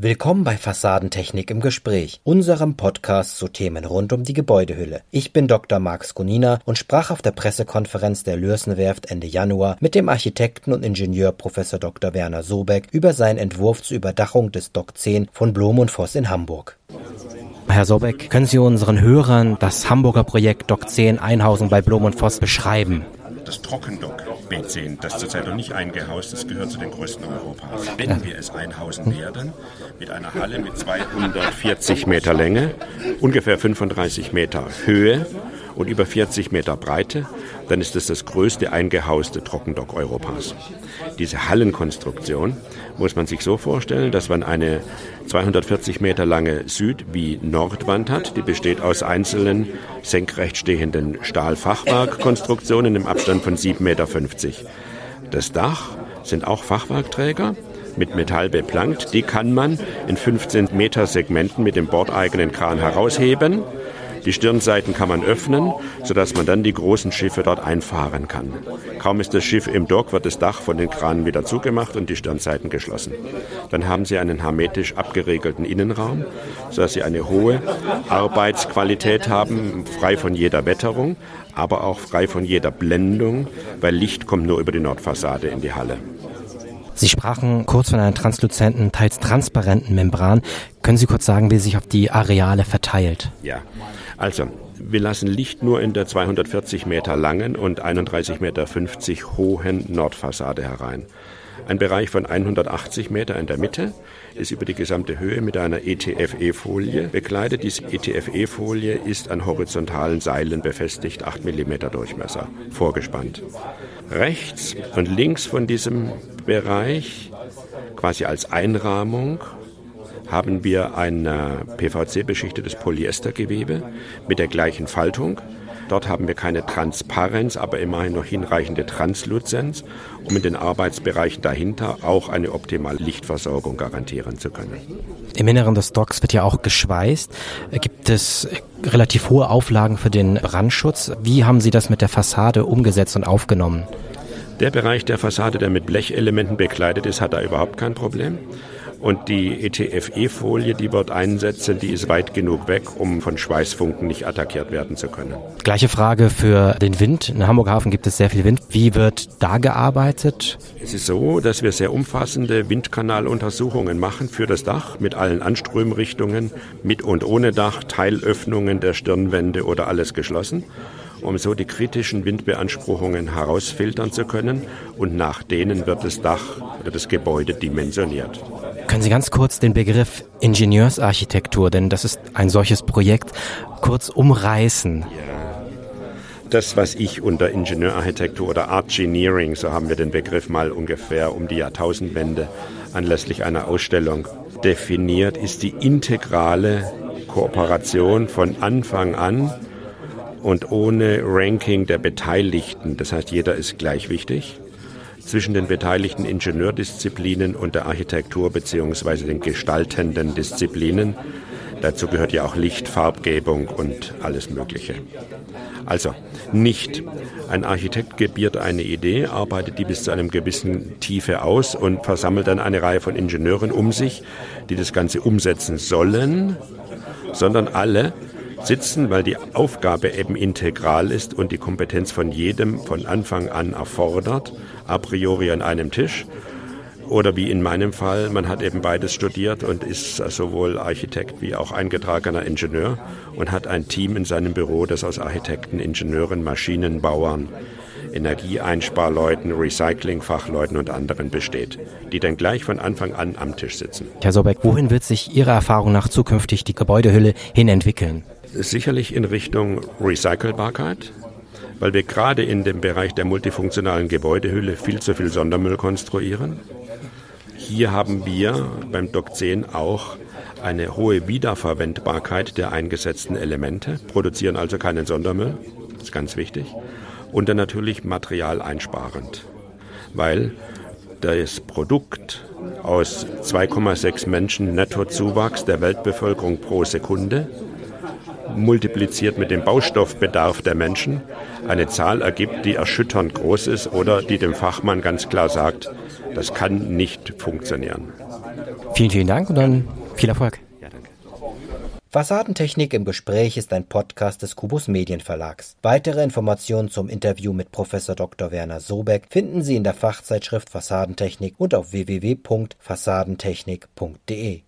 Willkommen bei Fassadentechnik im Gespräch, unserem Podcast zu Themen rund um die Gebäudehülle. Ich bin Dr. Marc Skonina und sprach auf der Pressekonferenz der Lürsenwerft Ende Januar mit dem Architekten und Ingenieur Prof. Dr. Werner Sobeck über seinen Entwurf zur Überdachung des Dock 10 von Blom und Voss in Hamburg. Herr Sobeck, können Sie unseren Hörern das Hamburger Projekt Dock 10 Einhausen bei Blom und Voss beschreiben? Das Trockendock B10, das zurzeit noch nicht eingehaust ist, gehört zu den größten Europas. Wenn wir es einhausen werden, mit einer Halle mit 240 Meter Länge, ungefähr 35 Meter Höhe und über 40 Meter Breite, dann ist es das größte eingehauste Trockendock Europas. Diese Hallenkonstruktion muss man sich so vorstellen, dass man eine 240 Meter lange Süd- wie Nordwand hat. Die besteht aus einzelnen senkrecht stehenden Stahlfachwerkkonstruktionen im Abstand von 7,50 Meter. Das Dach sind auch Fachwerkträger mit Metall beplankt. Die kann man in 15 Meter Segmenten mit dem bordeigenen Kran herausheben die Stirnseiten kann man öffnen, sodass man dann die großen Schiffe dort einfahren kann. Kaum ist das Schiff im Dock, wird das Dach von den Kranen wieder zugemacht und die Stirnseiten geschlossen. Dann haben Sie einen hermetisch abgeregelten Innenraum, sodass Sie eine hohe Arbeitsqualität haben, frei von jeder Wetterung, aber auch frei von jeder Blendung, weil Licht kommt nur über die Nordfassade in die Halle. Sie sprachen kurz von einer transluzenten, teils transparenten Membran. Können Sie kurz sagen, wie sich auf die Areale verteilt? Ja, also wir lassen Licht nur in der 240 Meter langen und 31,50 Meter hohen Nordfassade herein. Ein Bereich von 180 Meter in der Mitte ist über die gesamte Höhe mit einer ETFE-Folie bekleidet. Diese ETFE-Folie ist an horizontalen Seilen befestigt, 8 mm Durchmesser, vorgespannt. Rechts und links von diesem Bereich, quasi als Einrahmung, haben wir ein PVC-beschichtetes Polyestergewebe mit der gleichen Faltung. Dort haben wir keine Transparenz, aber immerhin noch hinreichende Transluzenz, um in den Arbeitsbereichen dahinter auch eine optimale Lichtversorgung garantieren zu können. Im Inneren des Docks wird ja auch geschweißt. Gibt es relativ hohe Auflagen für den Brandschutz? Wie haben Sie das mit der Fassade umgesetzt und aufgenommen? Der Bereich der Fassade, der mit Blechelementen bekleidet ist, hat da überhaupt kein Problem. Und die ETFE-Folie, die wir einsetzen, die ist weit genug weg, um von Schweißfunken nicht attackiert werden zu können. Gleiche Frage für den Wind. In Hamburger Hafen gibt es sehr viel Wind. Wie wird da gearbeitet? Es ist so, dass wir sehr umfassende Windkanaluntersuchungen machen für das Dach mit allen Anströmrichtungen, mit und ohne Dach, Teilöffnungen der Stirnwände oder alles geschlossen um so die kritischen Windbeanspruchungen herausfiltern zu können und nach denen wird das Dach oder das Gebäude dimensioniert. Können Sie ganz kurz den Begriff Ingenieursarchitektur, denn das ist ein solches Projekt, kurz umreißen? Ja. Das, was ich unter Ingenieurarchitektur oder Artgineering, so haben wir den Begriff mal ungefähr um die Jahrtausendwende anlässlich einer Ausstellung definiert, ist die integrale Kooperation von Anfang an und ohne Ranking der Beteiligten. Das heißt, jeder ist gleich wichtig zwischen den beteiligten Ingenieurdisziplinen und der Architektur bzw. den gestaltenden Disziplinen. Dazu gehört ja auch Licht, Farbgebung und alles Mögliche. Also nicht ein Architekt gebiert eine Idee, arbeitet die bis zu einem gewissen Tiefe aus und versammelt dann eine Reihe von Ingenieuren um sich, die das Ganze umsetzen sollen, sondern alle sitzen, weil die Aufgabe eben integral ist und die Kompetenz von jedem von Anfang an erfordert, a priori an einem Tisch. Oder wie in meinem Fall, man hat eben beides studiert und ist sowohl Architekt wie auch eingetragener Ingenieur und hat ein Team in seinem Büro, das aus Architekten, Ingenieuren, Maschinenbauern, Energieeinsparleuten, Recyclingfachleuten und anderen besteht, die dann gleich von Anfang an am Tisch sitzen. Herr Sobeck, wohin wird sich Ihrer Erfahrung nach zukünftig die Gebäudehülle hin entwickeln? Sicherlich in Richtung Recycelbarkeit, weil wir gerade in dem Bereich der multifunktionalen Gebäudehülle viel zu viel Sondermüll konstruieren. Hier haben wir beim Doc 10 auch eine hohe Wiederverwendbarkeit der eingesetzten Elemente, produzieren also keinen Sondermüll, das ist ganz wichtig, und dann natürlich materialeinsparend, weil das Produkt aus 2,6 Menschen Nettozuwachs der Weltbevölkerung pro Sekunde multipliziert mit dem Baustoffbedarf der Menschen eine Zahl ergibt, die erschütternd groß ist oder die dem Fachmann ganz klar sagt, das kann nicht funktionieren. Vielen, vielen Dank und dann viel Erfolg. Fassadentechnik im Gespräch ist ein Podcast des Kubus Medienverlags. Weitere Informationen zum Interview mit Professor Dr. Werner Sobeck finden Sie in der Fachzeitschrift Fassadentechnik und auf www.fassadentechnik.de.